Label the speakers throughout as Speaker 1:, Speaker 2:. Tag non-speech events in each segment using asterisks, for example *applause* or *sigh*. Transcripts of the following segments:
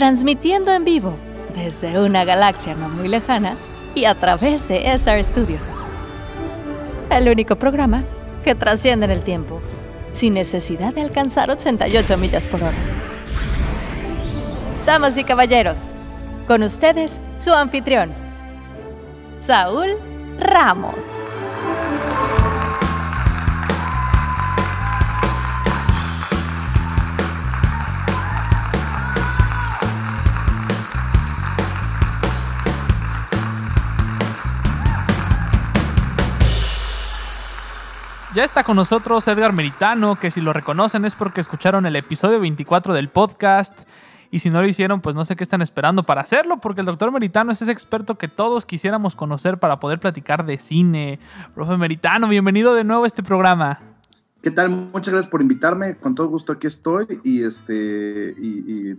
Speaker 1: transmitiendo en vivo desde una galaxia no muy lejana y a través de SR Studios. El único programa que trasciende en el tiempo, sin necesidad de alcanzar 88 millas por hora. Damas y caballeros, con ustedes su anfitrión, Saúl Ramos.
Speaker 2: Ya está con nosotros Edgar Meritano, que si lo reconocen es porque escucharon el episodio 24 del podcast. Y si no lo hicieron, pues no sé qué están esperando para hacerlo, porque el doctor Meritano es ese experto que todos quisiéramos conocer para poder platicar de cine. Profe Meritano, bienvenido de nuevo a este programa.
Speaker 3: ¿Qué tal? Muchas gracias por invitarme. Con todo gusto aquí estoy y este y,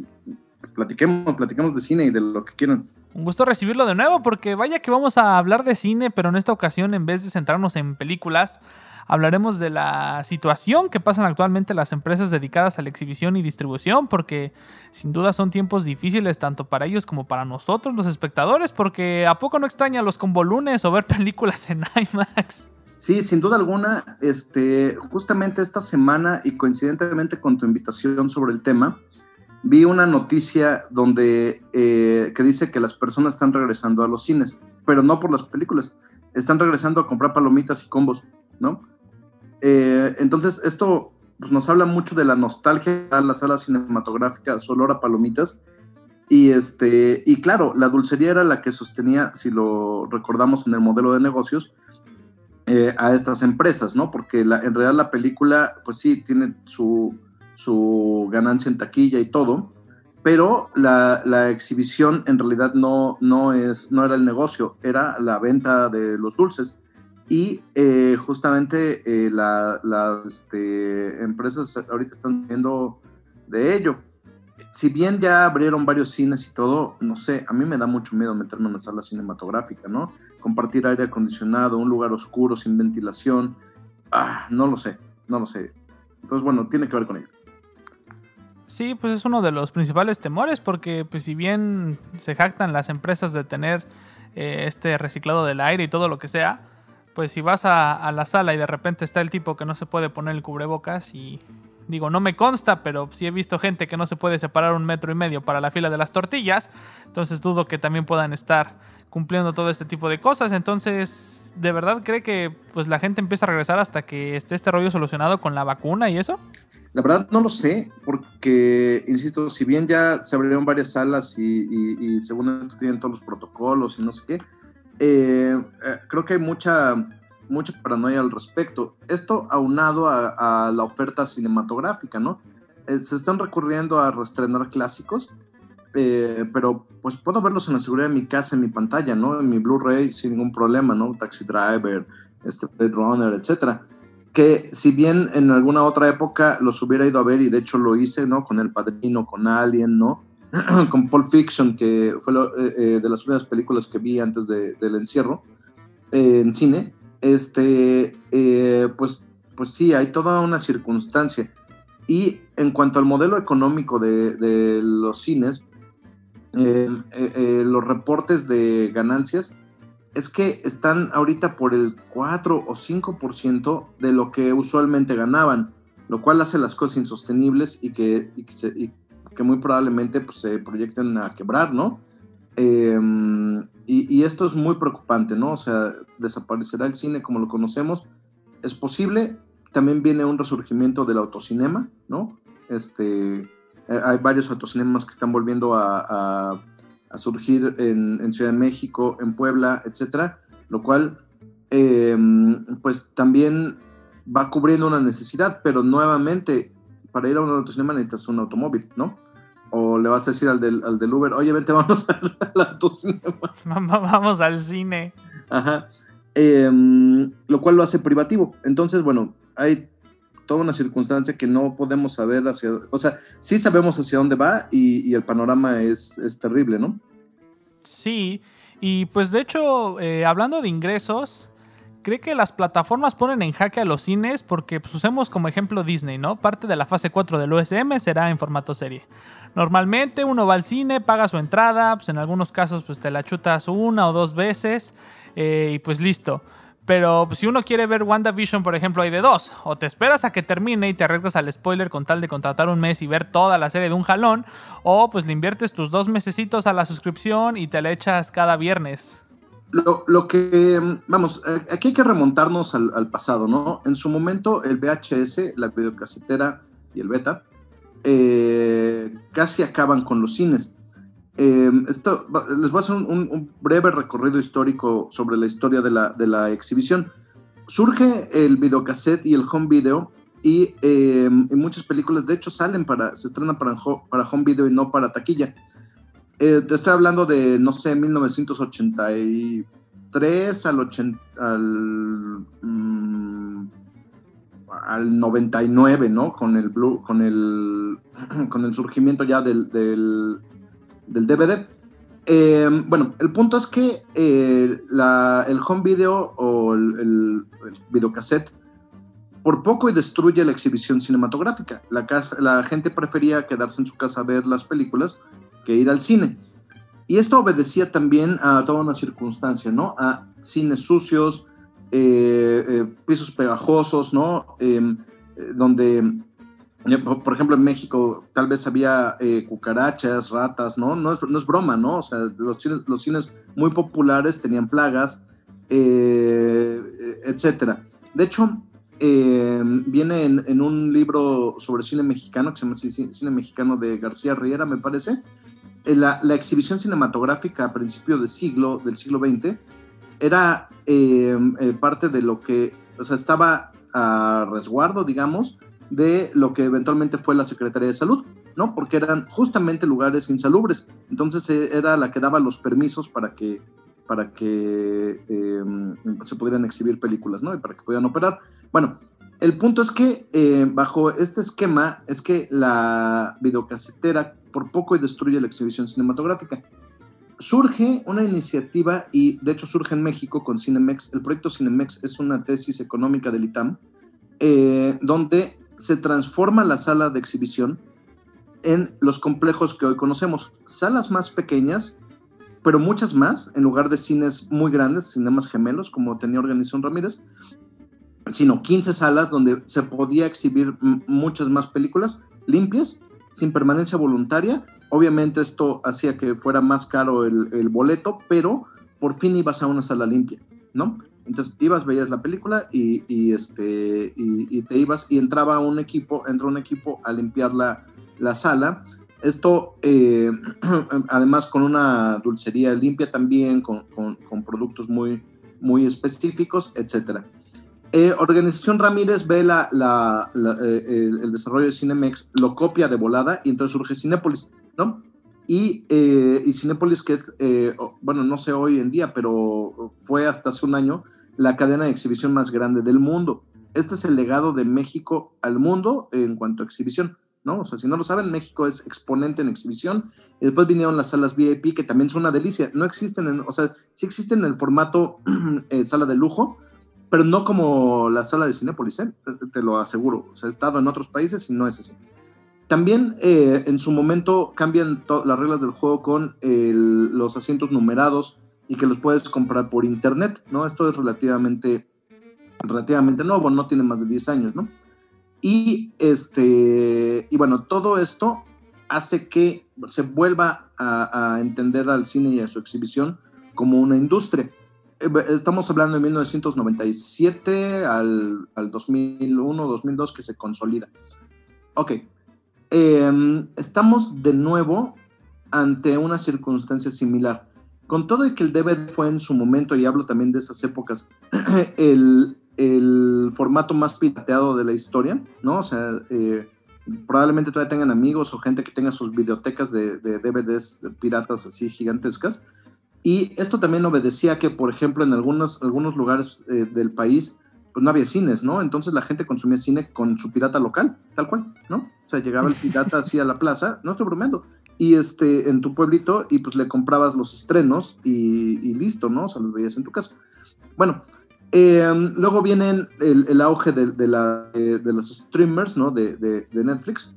Speaker 3: platiquemos, platiquemos de cine y de lo que quieran.
Speaker 2: Un gusto recibirlo de nuevo, porque vaya que vamos a hablar de cine, pero en esta ocasión, en vez de centrarnos en películas, hablaremos de la situación que pasan actualmente las empresas dedicadas a la exhibición y distribución, porque sin duda son tiempos difíciles tanto para ellos como para nosotros, los espectadores, porque ¿a poco no extraña los convolunes o ver *laughs* películas en IMAX?
Speaker 3: Sí, sin duda alguna, este, justamente esta semana y coincidentemente con tu invitación sobre el tema, vi una noticia donde eh, que dice que las personas están regresando a los cines, pero no por las películas, están regresando a comprar palomitas y combos, ¿no? Eh, entonces, esto pues, nos habla mucho de la nostalgia a la sala cinematográfica, su olor a palomitas. Y, este, y claro, la dulcería era la que sostenía, si lo recordamos en el modelo de negocios, eh, a estas empresas, ¿no? Porque en realidad la película, pues sí, tiene su, su ganancia en taquilla y todo, pero la, la, exhibición en realidad no, no, es, no era el negocio, era la venta de los dulces. Y eh, justamente eh, las este, empresas ahorita están viendo de ello. Si bien ya abrieron varios cines y todo, no sé, a mí me da mucho miedo meterme en una sala cinematográfica, ¿no? Compartir aire acondicionado, un lugar oscuro, sin ventilación. Ah, no lo sé, no lo sé. Entonces, bueno, tiene que ver con ello.
Speaker 2: Sí, pues es uno de los principales temores porque pues si bien se jactan las empresas de tener eh, este reciclado del aire y todo lo que sea, pues si vas a, la sala y de repente está el tipo que no se puede poner el cubrebocas y digo, no me consta, pero sí he visto gente que no se puede separar un metro y medio para la fila de las tortillas, entonces dudo que también puedan estar cumpliendo todo este tipo de cosas, entonces, ¿de verdad cree que pues la gente empieza a regresar hasta que esté este rollo solucionado con la vacuna y eso?
Speaker 3: La verdad no lo sé, porque, insisto, si bien ya se abrieron varias salas y, y según esto tienen todos los protocolos y no sé qué, eh, eh, creo que hay mucha, mucha paranoia al respecto. Esto aunado a, la oferta cinematográfica, ¿no? Eh, se están recurriendo a reestrenar clásicos, pero pues puedo verlos en la seguridad de mi casa, en mi pantalla, ¿no? En mi Blu-ray sin ningún problema, ¿no? Taxi Driver, este Blade Runner, etcétera. Que si bien en alguna otra época los hubiera ido a ver y de hecho lo hice, ¿no? Con El Padrino, con Alien, ¿no? *clears throat* con Pulp Fiction, que fue eh, eh, de las últimas películas que vi antes del encierro eh, en cine, este, pues, pues sí, hay toda una circunstancia. Y en cuanto al modelo económico de, los cines, los reportes de ganancias es que están ahorita por el 4 o 5% de lo que usualmente ganaban, lo cual hace las cosas insostenibles y que, y que, se, que muy probablemente pues, se proyecten a quebrar, ¿no? Em, y, esto es muy preocupante, ¿no? O sea, desaparecerá el cine como lo conocemos. Es posible, también viene un resurgimiento del autocinema, ¿no? Este, eh, hay varios autocinemas que están volviendo a, surgir en, Ciudad de México, en Puebla, etcétera, lo cual, em, pues también va cubriendo una necesidad, pero nuevamente, para ir a un autocinema necesitas un automóvil, ¿no? o le vas a decir al del, al del Uber, oye, vente, *laughs* vamos al, *laughs*
Speaker 2: Vamos al cine.
Speaker 3: Ajá. Em, lo cual lo hace privativo. Entonces, bueno, hay toda una circunstancia que no podemos saber hacia... O sea, sí sabemos hacia dónde va y, el panorama es, es, terrible, ¿no?
Speaker 2: Sí, y pues de hecho, eh, hablando de ingresos, ¿cree que las plataformas ponen en jaque a los cines? Porque pues, usemos como ejemplo Disney, ¿no? Parte de la fase 4 del OSM será en formato serie. Normalmente uno va al cine, paga su entrada, pues en algunos casos pues te la chutas una o dos veces eh, y pues listo. Pero pues, si uno quiere ver WandaVision, por ejemplo, hay de dos. O te esperas a que termine y te arriesgas al spoiler con tal de contratar un mes y ver toda la serie de un jalón. O pues le inviertes tus dos mesecitos a la suscripción y te la echas cada viernes.
Speaker 3: Lo, que, vamos, eh, aquí hay que remontarnos al, pasado, ¿no? En su momento el VHS, la videocasetera y el beta, eh, casi acaban con los cines. Em, esto, les voy a hacer un, breve recorrido histórico sobre la historia de la, exhibición. Surge el videocassette y el home video y em, en muchas películas, de hecho, salen para, se estrenan para, para home video y no para taquilla. Eh, te estoy hablando de, no sé, 1983 al, 80, al, mm, al 99, ¿no? Con el, blue, con el, *clears throat* con el surgimiento ya del del DVD. Eh, bueno, el punto es que eh, el home video o el, el, videocassette por poco y destruye la exhibición cinematográfica. La, casa, la gente prefería quedarse en su casa a ver las películas que ir al cine. Y esto obedecía también a toda una circunstancia, ¿no? A cines sucios, eh, pisos pegajosos, ¿no? donde por ejemplo, en México tal vez había eh, cucarachas, ratas, ¿no? ¿no? es broma, ¿no? O sea, los cines, los cines muy populares tenían plagas, eh, etcétera. De hecho, eh, viene en, un libro sobre cine mexicano, que se llama Cine Mexicano de García Riera, me parece, la, la, exhibición cinematográfica a principios del siglo, del siglo XX era parte de lo que, o sea, estaba a resguardo, digamos, de lo que eventualmente fue la Secretaría de Salud, ¿no? Porque eran justamente lugares insalubres. Entonces eh, era la que daba los permisos para que, para que em, se pudieran exhibir películas, ¿no? Y para que pudieran operar. Bueno, el punto es que eh, bajo este esquema es que la videocasetera por poco y destruye la exhibición cinematográfica. Surge una iniciativa y de hecho surge en México con Cinemex. El proyecto Cinemex es una tesis económica del ITAM, eh, donde se transforma la sala de exhibición en los complejos que hoy conocemos. Salas más pequeñas, pero muchas más, en lugar de cines muy grandes, cinemas gemelos, como tenía Organización Ramírez, sino 15 salas donde se podía exhibir muchas más películas limpias, sin permanencia voluntaria. Obviamente esto hacía que fuera más caro el, boleto, pero por fin ibas a una sala limpia, ¿no? Entonces ibas, veías la película y, este, y, te ibas y entraba un equipo, entró un equipo a limpiar la, sala. Esto, eh, *clears throat* además, con una dulcería limpia también, con, productos muy, muy específicos, etc. Eh, Organización Ramírez ve la, eh, el, desarrollo de Cinemex, lo copia de volada y entonces surge Cinépolis, ¿no? Y, y Cinépolis, que es, bueno, no sé hoy en día, pero fue hasta hace un año la cadena de exhibición más grande del mundo. Este es el legado de México al mundo en cuanto a exhibición, ¿no? O sea, si no lo saben, México es exponente en exhibición. Y después vinieron las salas VIP, que también son una delicia. No existen, en, o sea, sí existen en el formato *clears throat* eh, sala de lujo, pero no como la sala de Cinépolis, ¿eh? te lo aseguro. O sea, he estado en otros países y no es así. También eh, en su momento cambian las reglas del juego con los asientos numerados y que los puedes comprar por internet, ¿no? Esto es relativamente, relativamente nuevo, no tiene más de 10 años, ¿no? Y, este, y bueno, todo esto hace que se vuelva a, entender al cine y a su exhibición como una industria. Eh, estamos hablando de 1997 al, al 2001, 2002 que se consolida. Ok, em, estamos de nuevo ante una circunstancia similar con todo y que el DVD fue en su momento, y hablo también de esas épocas, *clears throat* el, formato más pirateado de la historia, ¿no? O sea, eh, probablemente todavía tengan amigos o gente que tenga sus bibliotecas de, DVDs piratas así gigantescas. Y esto también obedecía que, por ejemplo, en algunos, algunos lugares eh, del país, pues no había cines, ¿no? Entonces la gente consumía cine con su pirata local, tal cual, ¿no? O sea, llegaba el pirata así a la plaza, no estoy bromeando, y este, en tu pueblito y pues le comprabas los estrenos y, listo, ¿no? O sea, los veías en tu casa. Bueno, em, luego viene el, auge de, la, de, los streamers, ¿no? De, Netflix.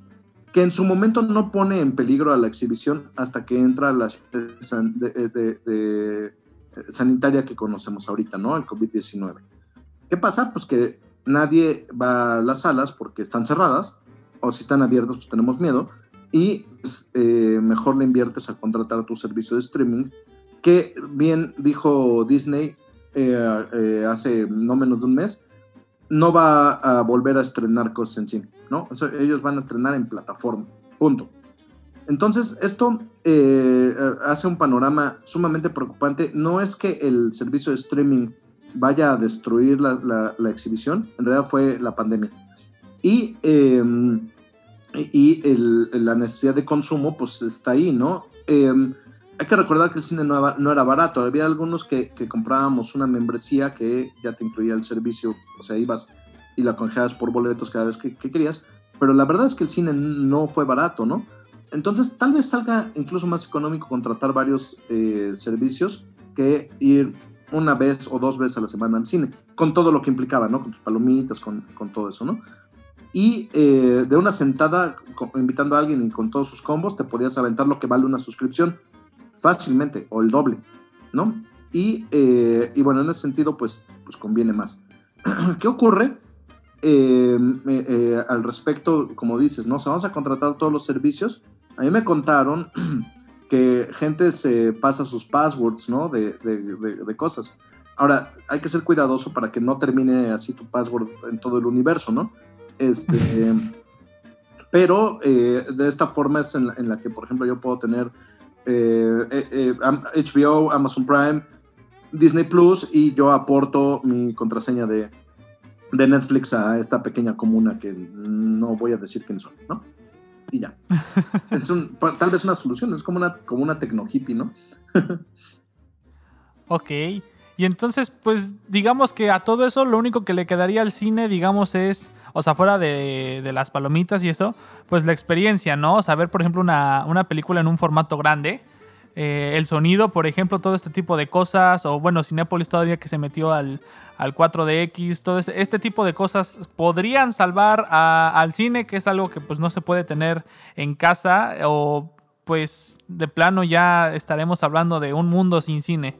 Speaker 3: Que en su momento no pone en peligro a la exhibición hasta que entra la de, sanitaria que conocemos ahorita, ¿no? El COVID-19. ¿Qué pasa? Pues que nadie va a las salas porque están cerradas, o si están abiertas, pues tenemos miedo, y pues, eh, mejor le inviertes a contratar tu servicio de streaming, que bien dijo Disney eh, eh, hace no menos de un mes, no va a volver a estrenar cosas en cine, ¿no? ellos van a estrenar en plataforma, punto. Entonces, esto hace un panorama sumamente preocupante. No es que el servicio de streaming vaya a destruir la, exhibición, en realidad fue la pandemia. Y, em, y la necesidad de consumo, pues está ahí, ¿no? Em, hay que recordar que el cine no, era barato, había algunos que, comprábamos una membresía que ya te incluía el servicio, o sea, ibas y la congelabas por boletos cada vez que, querías, pero la verdad es que el cine no fue barato, ¿no? Entonces, tal vez salga incluso más económico contratar varios eh, servicios que ir una vez o dos veces a la semana al cine, con todo lo que implicaba, ¿no? Con tus palomitas, con, con todo eso, ¿no? Y eh, de una sentada, invitando a alguien y con todos sus combos, te podías aventar lo que vale una suscripción fácilmente, o el doble, ¿no? Y, eh, y bueno, en ese sentido, pues, pues conviene más. *clears throat* ¿Qué ocurre? Eh, al respecto, como dices, ¿no? O vamos a contratar todos los servicios. A mí me contaron *clears throat* que gente se pasa sus passwords, ¿no? De, de, cosas. Ahora, hay que ser cuidadoso para que no termine así tu password en todo el universo, ¿no? Este, *laughs* pero eh, de esta forma es en la, que, por ejemplo, yo puedo tener HBO, eh, Amazon Prime, Disney Plus y yo aporto mi contraseña de, de Netflix a esta pequeña comuna que no voy a decir quién son, ¿no? y ya. *laughs* es tal vez una solución, es como una, como una tecno hippie, ¿no? *laughs*
Speaker 2: ok. Y entonces, pues digamos que a todo eso lo único que le quedaría al cine, digamos, es, o sea, fuera de, de las palomitas y eso, pues la experiencia, ¿no? Saber, por ejemplo, una, una película en un formato grande eh, el sonido, por ejemplo, todo este tipo de cosas, o bueno, Cinepolis todavía que se metió al, 4DX, todo este, este, tipo de cosas podrían salvar al cine, que es algo que pues no se puede tener en casa, o pues de plano ya estaremos hablando de un mundo sin cine.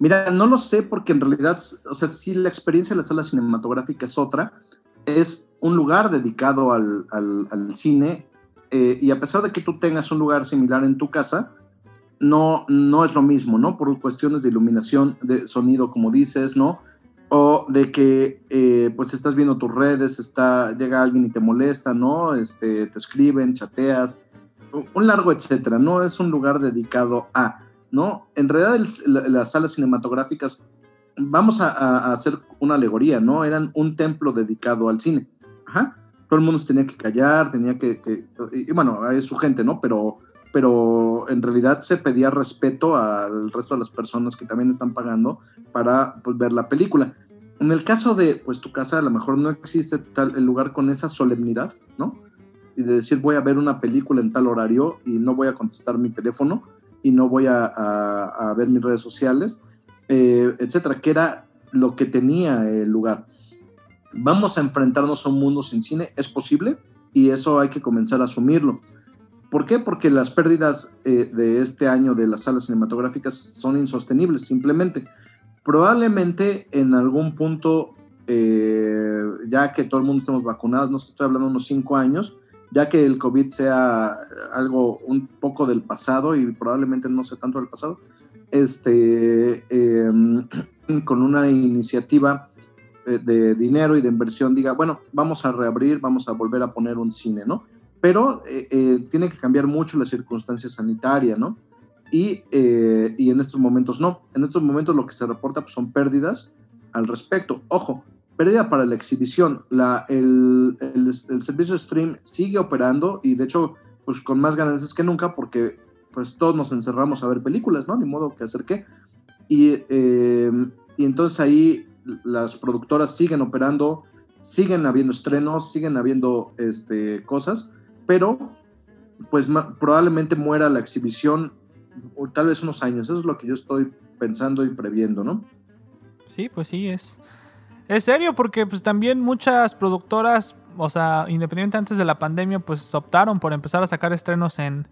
Speaker 3: Mira, no lo sé porque en realidad, o sea, si la experiencia de la sala cinematográfica es otra, es un lugar dedicado al, cine eh, y a pesar de que tú tengas un lugar similar en tu casa, no, no es lo mismo, ¿no? Por cuestiones de iluminación, de sonido, como dices, ¿no? O de que, eh, pues, estás viendo tus redes, está, llega alguien y te molesta, ¿no? Este, te escriben, chateas, un largo etcétera, no es un lugar dedicado a, ¿no? En realidad, las salas cinematográficas, vamos a, hacer una alegoría, ¿no? Eran un templo dedicado al cine. Ajá. Todo el mundo se tenía que callar, tenía que, que y, bueno, es su gente, ¿no? Pero pero en realidad se pedía respeto al resto de las personas que también están pagando para pues, ver la película. En el caso de, pues tu casa a lo mejor no existe tal el lugar con esa solemnidad, ¿no? Y de decir voy a ver una película en tal horario y no voy a contestar mi teléfono y no voy a, a, ver mis redes sociales, eh, etcétera, que era lo que tenía el lugar. Vamos a enfrentarnos a un mundo sin cine, es posible y eso hay que comenzar a asumirlo ¿Por qué? Porque las pérdidas eh, de este año de las salas cinematográficas son insostenibles, simplemente. Probablemente en algún punto, eh, ya que todo el mundo estemos vacunados, no estoy hablando de unos cinco años, ya que el COVID sea algo un poco del pasado y probablemente no sea tanto del pasado, este, em, *clears throat* con una iniciativa eh, de dinero y de inversión diga, bueno, vamos a reabrir, vamos a volver a poner un cine, ¿no? pero eh, eh, tiene que cambiar mucho la circunstancia sanitaria, ¿no? Y, y, en estos momentos no. En estos momentos lo que se reporta pues, son pérdidas al respecto. Ojo, pérdida para la exhibición. La, el, el, el, servicio stream sigue operando y de hecho pues con más ganancias que nunca porque pues todos nos encerramos a ver películas, ¿no? Ni modo que hacer qué. Y, y entonces ahí las productoras siguen operando, siguen habiendo estrenos, siguen habiendo este, cosas pero pues probablemente muera la exhibición o tal vez unos años. Eso es lo que yo estoy pensando y previendo, ¿no?
Speaker 2: Sí, pues sí, es, es serio porque pues también muchas productoras o sea, independientemente antes de la pandemia, pues optaron por empezar a sacar estrenos en,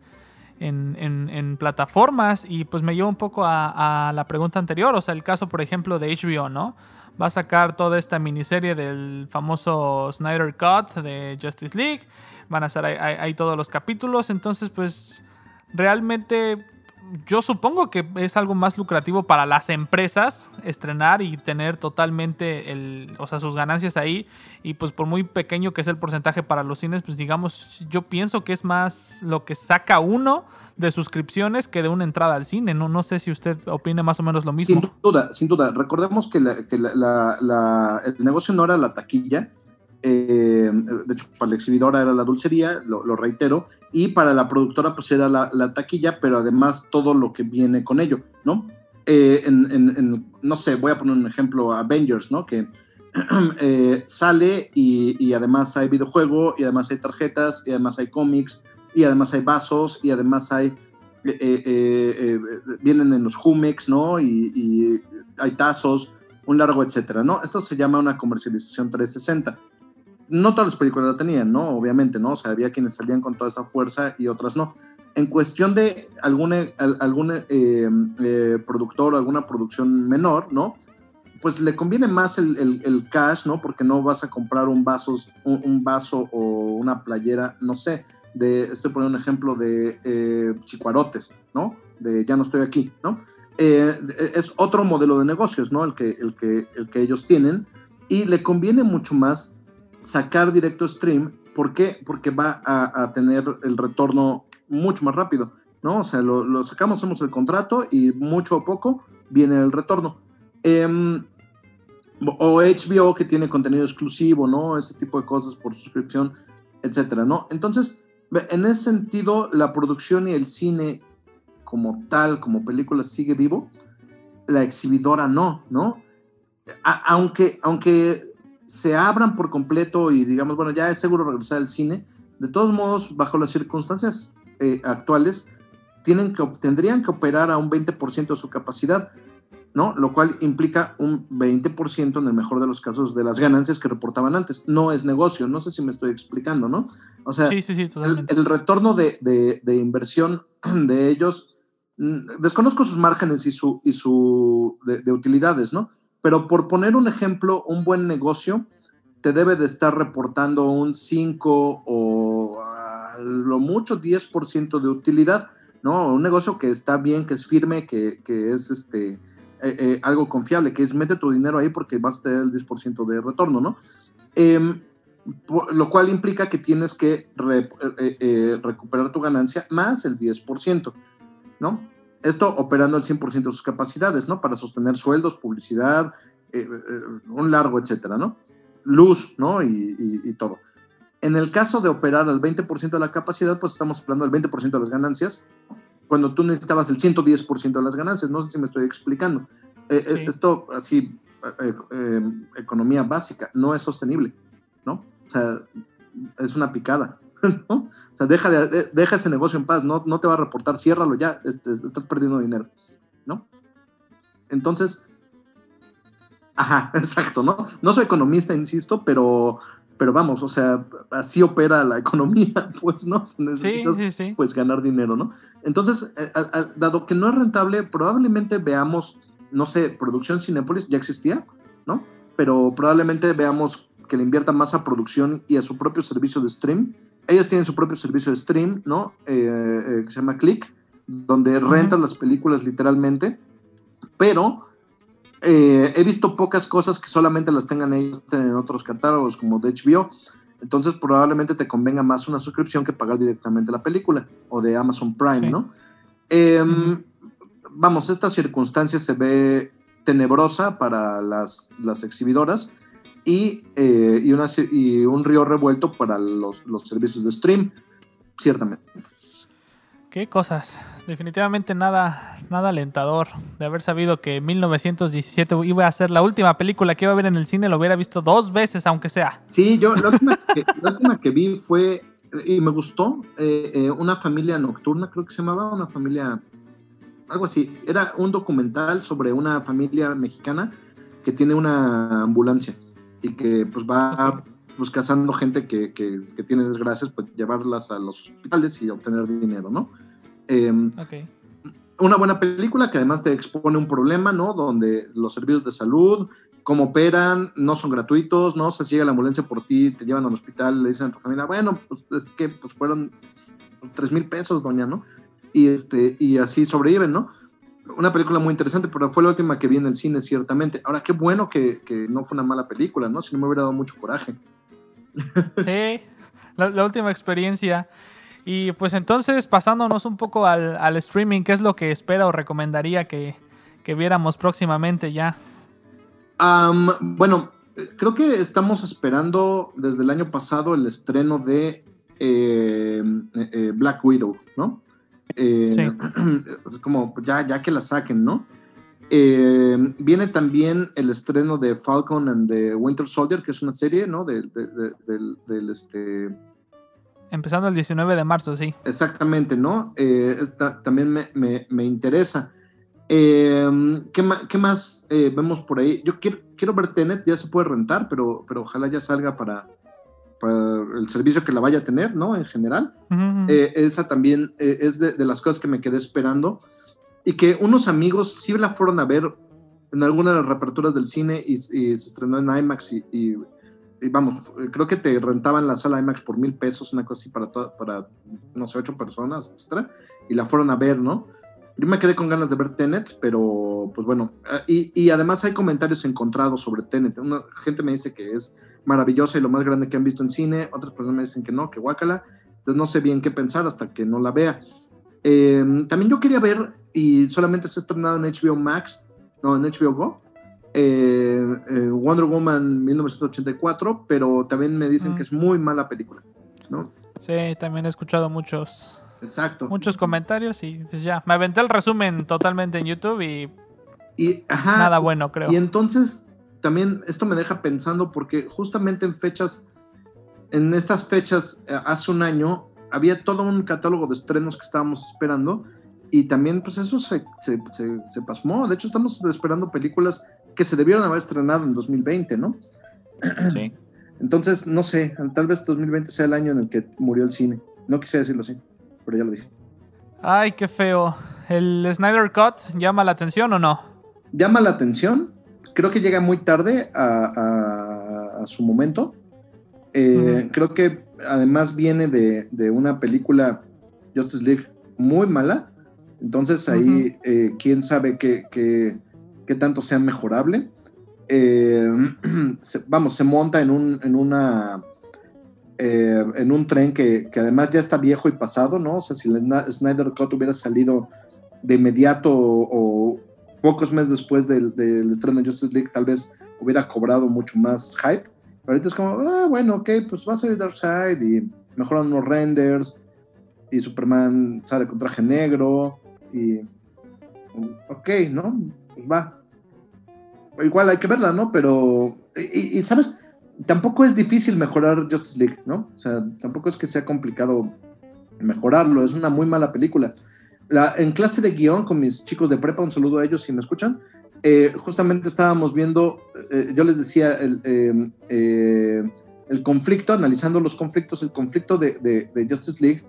Speaker 2: en, plataformas y pues me lleva un poco a, a, la pregunta anterior, o sea, el caso, por ejemplo, de HBO, ¿no? Va a sacar toda esta miniserie del famoso Snyder Cut de Justice League, van a estar ahí todos los capítulos, entonces pues realmente yo supongo que es algo más lucrativo para las empresas estrenar y tener totalmente el, o sea, sus ganancias ahí. Y pues por muy pequeño que es el porcentaje para los cines, pues digamos, yo pienso que es más lo que saca uno de suscripciones que de una entrada al cine. No, no sé si usted opine más o menos lo mismo.
Speaker 3: Sin duda, sin duda. Recordemos que, el negocio no era la taquilla, eh, de hecho, para la exhibidora era la dulcería, lo, reitero, y para la productora pues era la, taquilla, pero además todo lo que viene con ello, ¿no? Eh, no sé, voy a poner un ejemplo, Avengers, ¿no? Que *clears throat* eh, sale y, además hay videojuego, y además hay tarjetas, y además hay cómics, y además hay vasos, y además hay... vienen en los Jumex, ¿no? Y, y hay tazos, un largo etcétera, ¿no? Esto se llama una comercialización 360 no todas las películas la tenían, ¿no? Obviamente, ¿no? O sea, había quienes salían con toda esa fuerza y otras no. En cuestión de algún, algún eh, eh, productor o alguna producción menor, ¿no? Pues le conviene más el, cash, ¿no? Porque no vas a comprar un, un, vaso o una playera, no sé, de, estoy poniendo un ejemplo de eh, ¿no? De ya no estoy aquí, ¿no? es otro modelo de negocios, ¿no? El que, el, que, el que ellos tienen y le conviene mucho más sacar directo stream. ¿Por qué? Porque va a, tener el retorno mucho más rápido, ¿no? O sea, lo, sacamos, hacemos el contrato y mucho o poco viene el retorno. Em, o HBO que tiene contenido exclusivo, ¿no? Ese tipo de cosas por suscripción, etcétera, ¿no? Entonces, en ese sentido, la producción y el cine como tal, como película, sigue vivo. La exhibidora no, ¿no? aunque, aunque se abran por completo y digamos, bueno, ya es seguro regresar al cine, de todos modos, bajo las circunstancias eh, actuales, tienen que, tendrían que operar a un 20% de su capacidad, ¿no? Lo cual implica un 20% en el mejor de los casos de las ganancias que reportaban antes. No es negocio, no sé si me estoy explicando, ¿no? O sea, el, retorno de, de, inversión *clears throat* de ellos, mm, desconozco sus márgenes y su, y su de utilidades, ¿no? Pero por poner un ejemplo, un buen negocio te debe de estar reportando un 5 o lo mucho 10% de utilidad, ¿no? Un negocio que está bien, que es firme, que, es este, eh, eh, algo confiable, que es mete tu dinero ahí porque vas a tener el 10% de retorno, ¿no? Em, lo cual implica que tienes que eh, recuperar tu ganancia más el 10%, ¿no? Esto operando al 100% de sus capacidades, ¿no? Para sostener sueldos, publicidad, eh, eh, un largo, etcétera, ¿no? Luz, ¿no? Y, todo. En el caso de operar al 20% de la capacidad, pues estamos hablando del 20% de las ganancias, cuando tú necesitabas el 110% de las ganancias. No sé si me estoy explicando. Eh, esto, así, economía básica, no es sostenible, ¿no? O sea, es una picada. *laughs* O sea, deja, de, deja ese negocio en paz, no, no te va a reportar, ciérralo ya, este, estás perdiendo dinero, ¿no? Entonces, ajá, *laughs* exacto, ¿no? No soy economista, insisto, pero, pero vamos, o sea, así opera la *laughs* economía, pues, ¿no?
Speaker 2: sí, sí, sí.
Speaker 3: Pues ganar dinero, ¿no? Entonces, eh, dado que no es rentable, probablemente veamos, no sé, producción Cinepolis ya existía, ¿no? Pero probablemente veamos que le invierta más a producción y a su propio servicio de stream ellos tienen su propio servicio de stream, ¿no? Eh, eh, que se llama Click, donde rentan las películas literalmente, pero eh, he visto pocas cosas que solamente las tengan ellos en otros catálogos como de HBO. Entonces probablemente te convenga más una suscripción que pagar directamente la película o de Amazon Prime, ¿no? Em, vamos, esta circunstancia se ve tenebrosa para las, las exhibidoras y, eh, y, una, y, un río revuelto para los, los, servicios de stream, ciertamente.
Speaker 2: Qué cosas. Definitivamente nada, nada alentador de haber sabido que 1917 iba a ser la última película que iba a ver en el cine, lo hubiera visto dos veces, aunque sea.
Speaker 3: Sí, yo la última que, la última que vi fue, y me gustó, eh, eh, una familia nocturna, creo que se llamaba, una familia, algo así. Era un documental sobre una familia mexicana que tiene una ambulancia y que pues va pues cazando gente que, que, tiene desgracias, pues llevarlas a los hospitales y obtener dinero, ¿no? Em, una buena película que además te expone un problema, ¿no? Donde los servicios de salud, cómo operan, no son gratuitos, ¿no? se si llega la ambulancia por ti, te llevan al hospital, le dicen a tu familia, bueno, pues es que pues fueron tres mil pesos, doña, ¿no? Y, este, y así sobreviven, ¿no? Una película muy interesante, pero fue la última que vi en el cine, ciertamente. Ahora, qué bueno que, que no fue una mala película, ¿no? Si no me hubiera dado mucho coraje. *laughs*
Speaker 2: Sí, la, última experiencia. Y pues entonces, pasándonos un poco al, al, streaming, ¿qué es lo que espera o recomendaría que, que viéramos próximamente ya?
Speaker 3: bueno, creo que estamos esperando desde el año pasado el estreno de eh, eh, Black Widow, ¿no? Eh, *clears throat* como ya, ya que la saquen, ¿no? viene también el estreno de Falcon and the Winter Soldier, que es una serie, ¿no? del, este...
Speaker 2: Empezando el 19 de marzo, sí.
Speaker 3: Exactamente, ¿no? también me interesa. Em, ¿qué, más eh, vemos por ahí? Yo quiero, quiero ver Tenet, ya se puede rentar, pero, pero ojalá ya salga para, el servicio que la vaya a tener, ¿no? En general. Eh, esa también eh, es de, las cosas que me quedé esperando. Y que unos amigos sí la fueron a ver en alguna de las reaperturas del cine y, se estrenó en IMAX y, vamos, creo que te rentaban la sala IMAX por mil pesos, una cosa así para, para no sé, ocho personas, etcétera, y la fueron a ver, ¿no? Yo me quedé con ganas de ver Tenet, pero pues bueno, ah, y, además hay comentarios encontrados sobre Tenet. Una gente me dice que es maravillosa y lo más grande que han visto en cine, otras personas me dicen que no, que guácala. Entonces no sé bien qué pensar hasta que no la vea. Em, también yo quería ver, y solamente se ha estrenado en HBO Max, no, en HBO Go, eh, eh, Wonder Woman 1984, pero también me dicen mm. que es muy mala película, ¿no?
Speaker 2: Sí, también he escuchado muchos
Speaker 3: Exacto.
Speaker 2: Muchos comentarios y pues ya. Me aventé el resumen totalmente en YouTube y. nada bueno, creo.
Speaker 3: Y entonces también esto me deja pensando porque justamente en fechas. En estas fechas, eh, hace un año, había todo un catálogo de estrenos que estábamos esperando. Y también, pues eso se, se, pasmó. De hecho, estamos esperando películas que se debieron haber estrenado en 2020, ¿no? Sí. *clears throat* Entonces, no sé, tal vez 2020 sea el año en el que murió el cine. No quise decirlo así pero ya lo dije.
Speaker 2: Ay, qué feo. ¿El Snyder Cut llama la atención o no?
Speaker 3: Llama la atención. Creo que llega muy tarde a, su momento. Eh, creo que además viene de, una película Justice League muy mala. Entonces ahí, eh, quién sabe qué, qué, tanto sea mejorable. Eh, *clears throat* vamos, se monta en, un, en una en un tren que, además ya está viejo y pasado, ¿no? O sea, si el Snyder Cut hubiera salido de inmediato o, pocos meses después del, estreno de Justice League, tal vez hubiera cobrado mucho más hype. Pero ahorita es como, ah, bueno, ok, pues va a salir Darkseid y mejoran los renders y Superman sale con traje negro y ok, ¿no? Pues va. Igual hay que verla, ¿no? Pero, y ¿sabes? tampoco es difícil mejorar Justice League, ¿no? O sea, tampoco es que sea complicado mejorarlo, es una muy mala película. La, en clase de guion con mis chicos de prepa, un saludo a ellos si me escuchan, eh, justamente estábamos viendo, eh, yo les decía, el, em, eh, el, conflicto, analizando los conflictos, el conflicto de, de Justice League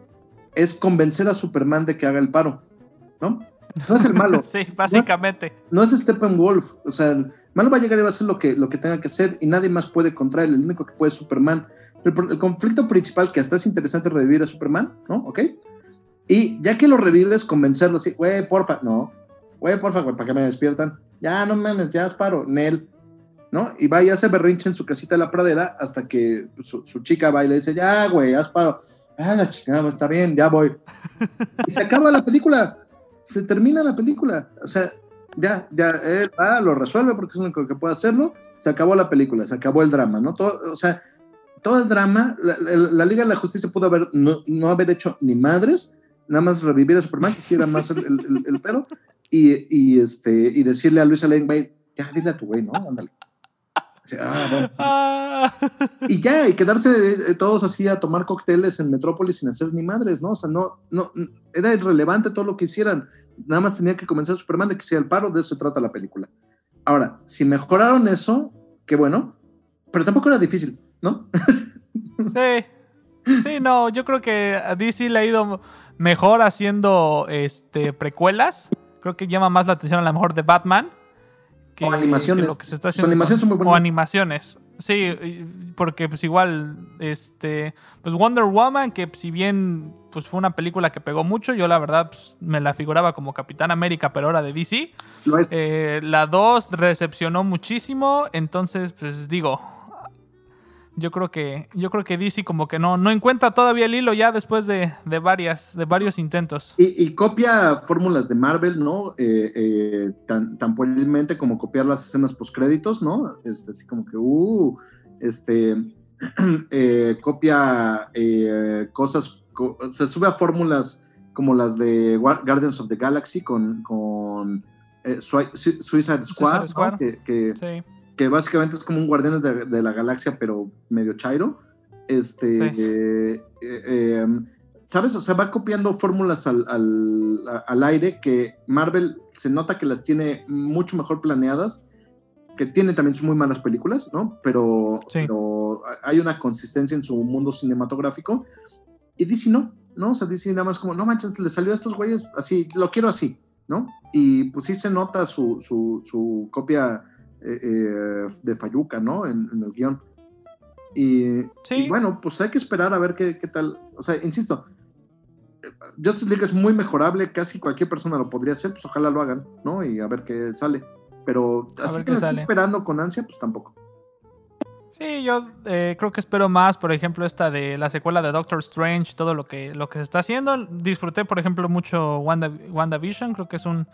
Speaker 3: es convencer a Superman de que haga el paro, ¿no? No es el malo. *laughs*
Speaker 2: sí, básicamente.
Speaker 3: No, es Steppenwolf. O sea, el malo va a llegar y va a hacer lo que, lo que tenga que hacer y nadie más puede contra él. El único que puede es Superman. El, conflicto principal que hasta es interesante revivir a Superman, ¿no? ¿Ok? Y ya que lo revives, convencerlo así, güey, porfa, no, güey, porfa, güey, para que me despiertan. Ya, no mames, ya paro, Nel, ¿no? Y va y hace berrinche en su casita de la pradera hasta que su, chica va y le dice, ya, güey, haz paro. Ah, la chingada, está bien, ya voy. y se acaba la película se termina la película. O sea, ya, ya, él lo resuelve porque es lo único que puede hacerlo. Se acabó la película, se acabó el drama, ¿no? Todo, o sea, todo el drama, la, Liga de la Justicia pudo haber, no, haber hecho ni madres, nada más revivir a Superman, que quiera más el, el, pedo, y, y, este, y decirle a Luis Lane, güey, ya dile a tu güey, ¿no? Ándale. Ah, y ya, y quedarse eh, todos así a tomar cócteles en Metrópolis sin hacer ni madres, ¿no? O sea, no, no, era irrelevante todo lo que hicieran. Nada más tenía que comenzar Superman de que sea el paro, de eso trata la película. Ahora, si mejoraron eso, qué bueno, pero tampoco era difícil. ¿no? *laughs*
Speaker 2: sí. Sí, no, yo creo que a DC le ha ido mejor haciendo este precuelas. Creo que llama más la atención a lo mejor de Batman.
Speaker 3: Que, o animaciones.
Speaker 2: lo que se está haciendo
Speaker 3: animaciones son muy buenas.
Speaker 2: O animaciones. Sí, porque pues igual, este, pues Wonder Woman, que si bien pues fue una película que pegó mucho, yo la verdad pues, me la figuraba como Capitán América, pero ahora de DC. Eh, la 2 recepcionó muchísimo, entonces pues digo, yo creo que yo creo que DC como que no no encuentra todavía el hilo ya después de, varias de varios intentos.
Speaker 3: Y, copia fórmulas de Marvel no eh, eh, tan tan como copiar las escenas post créditos no este así como que uh este *clears throat* eh, copia cosas se sube a fórmulas como las de Guardians of the Galaxy con con Suicide Squad, que, sí que básicamente es como un Guardianes de, la Galaxia, pero medio chairo. Este, eh, eh, ¿sabes? O sea, va copiando fórmulas al, al, aire que Marvel se nota que las tiene mucho mejor planeadas, que tiene también sus muy malas películas, ¿no? Pero, pero hay una consistencia en su mundo cinematográfico. Y DC no, ¿no? O sea, DC nada más como, no manches, le salió a estos güeyes así, lo quiero así, ¿no? Y pues sí se nota su, su, su copia eh, eh, de Fayuca, ¿no? En, el guion. Y, bueno, pues hay que esperar a ver qué, tal. O sea, insisto, Justice League es muy mejorable, casi cualquier persona lo podría hacer, pues ojalá lo hagan, ¿no? Y a ver qué sale. Pero así que esperando con ansia, pues tampoco.
Speaker 2: Sí, yo eh, creo que espero más, por ejemplo, esta de la secuela de Doctor Strange, todo lo que, lo que se está haciendo. Disfruté, por ejemplo, mucho Wanda, WandaVision, creo que es un,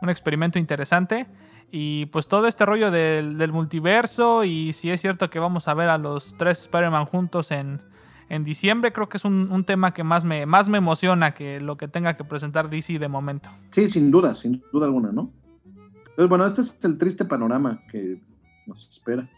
Speaker 2: un experimento interesante. Y pues todo este rollo del, multiverso y si es cierto que vamos a ver a los tres Spider-Man juntos en, diciembre, creo que es un, tema que más me, más me emociona que lo que tenga que presentar DC de momento.
Speaker 3: Sí, sin duda, sin duda alguna, ¿no? Pues bueno, este es el triste panorama que nos espera.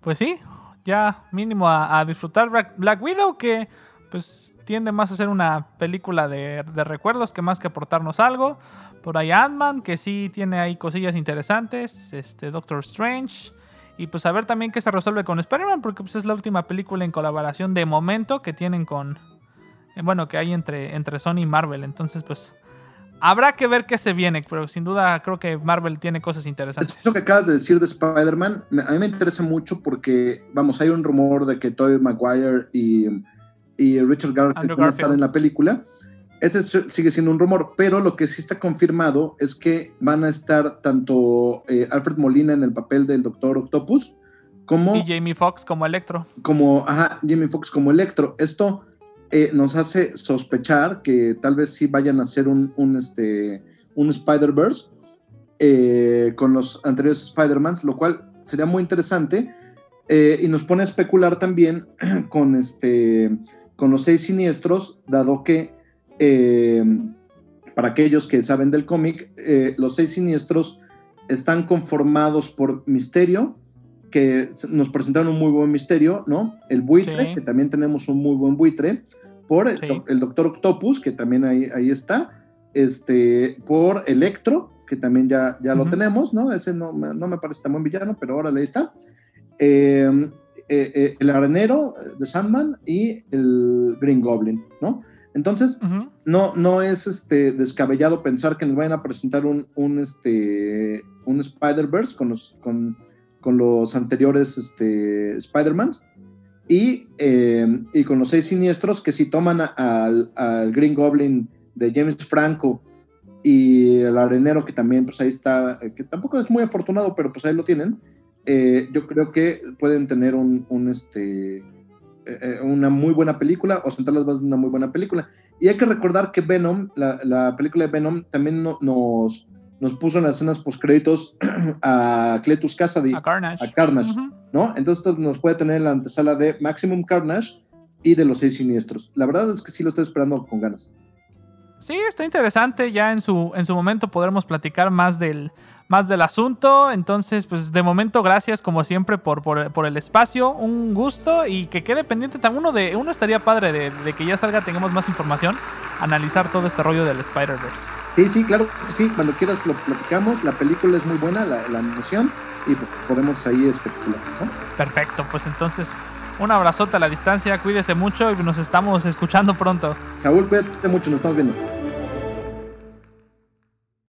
Speaker 2: Pues sí, ya mínimo a, disfrutar Black Widow, que pues tiende más a ser una película de, de recuerdos que más que aportarnos algo. Por ahí Ant-Man, que sí tiene ahí cosillas interesantes. Este, Doctor Strange. Y pues a ver también qué se resuelve con Spider-Man, porque pues es la última película en colaboración de momento que tienen con. Eh, bueno, que hay entre, entre Sony y Marvel. Entonces, pues. Habrá que ver qué se viene, pero sin duda creo que Marvel tiene cosas interesantes.
Speaker 3: Eso que acabas de decir de Spider-Man, a mí me interesa mucho porque, vamos, hay un rumor de que Tobey Maguire y, y Richard Garfield van a estar en la película. Este sigue siendo un rumor, pero lo que sí está confirmado es que van a estar tanto eh, Alfred Molina en el papel del Doctor Octopus, como...
Speaker 2: Y Jamie Foxx como Electro.
Speaker 3: Como, ajá, Jamie Foxx como Electro. Esto eh, nos hace sospechar que tal vez sí vayan a hacer un, un, este, un Spider-Verse eh, con los anteriores Spider-Mans, lo cual sería muy interesante y nos pone a especular también *clears throat* con, este, con los seis siniestros, dado que eh, para aquellos que saben del cómic, eh, los seis siniestros están conformados por Misterio, que nos presentaron un muy buen Misterio, ¿no? El buitre, que también tenemos un muy buen buitre, por el, Doctor Octopus, que también ahí, ahí está, este, por Electro, que también ya, ya lo tenemos, ¿no? Ese no, no, me parece tan buen villano, pero ahora ahí está. Eh, el arenero de Sandman y el Green Goblin, ¿no? Entonces, no, no es este, descabellado pensar que nos vayan a presentar un, un, este, un Spider-Verse con los, con, los anteriores este, Spider-Mans y, em, y, con los seis siniestros que si toman al, Green Goblin de James Franco y el arenero que también pues ahí está, que tampoco es muy afortunado, pero pues ahí lo tienen, eh, yo creo que pueden tener un, un este, eh, eh, una muy buena película o sentar las bases de una muy buena película. Y hay que recordar que Venom, la, película de Venom, también nos, nos puso en las escenas postcréditos *clears throat* a Cletus Cassidy,
Speaker 2: a Carnage,
Speaker 3: a Carnage ¿no? Entonces nos puede tener la antesala de Maximum Carnage y de los seis siniestros. La verdad es que sí lo estoy esperando con ganas.
Speaker 2: Sí, está interesante. Ya en su, en su momento podremos platicar más del, más del asunto. Entonces, pues de momento, gracias como siempre por, por, el espacio. Un gusto y que quede pendiente también. Uno, de, uno estaría padre de, que ya salga, tengamos más información, analizar todo este rollo del Spider-Verse.
Speaker 3: Sí, sí, claro, sí. Cuando quieras lo platicamos. La película es muy buena, la, la animación, y podemos ahí especular.
Speaker 2: Perfecto, pues entonces Un abrazote a la distancia, cuídese mucho y nos estamos escuchando pronto.
Speaker 3: Saúl, cuídate mucho, nos estamos viendo.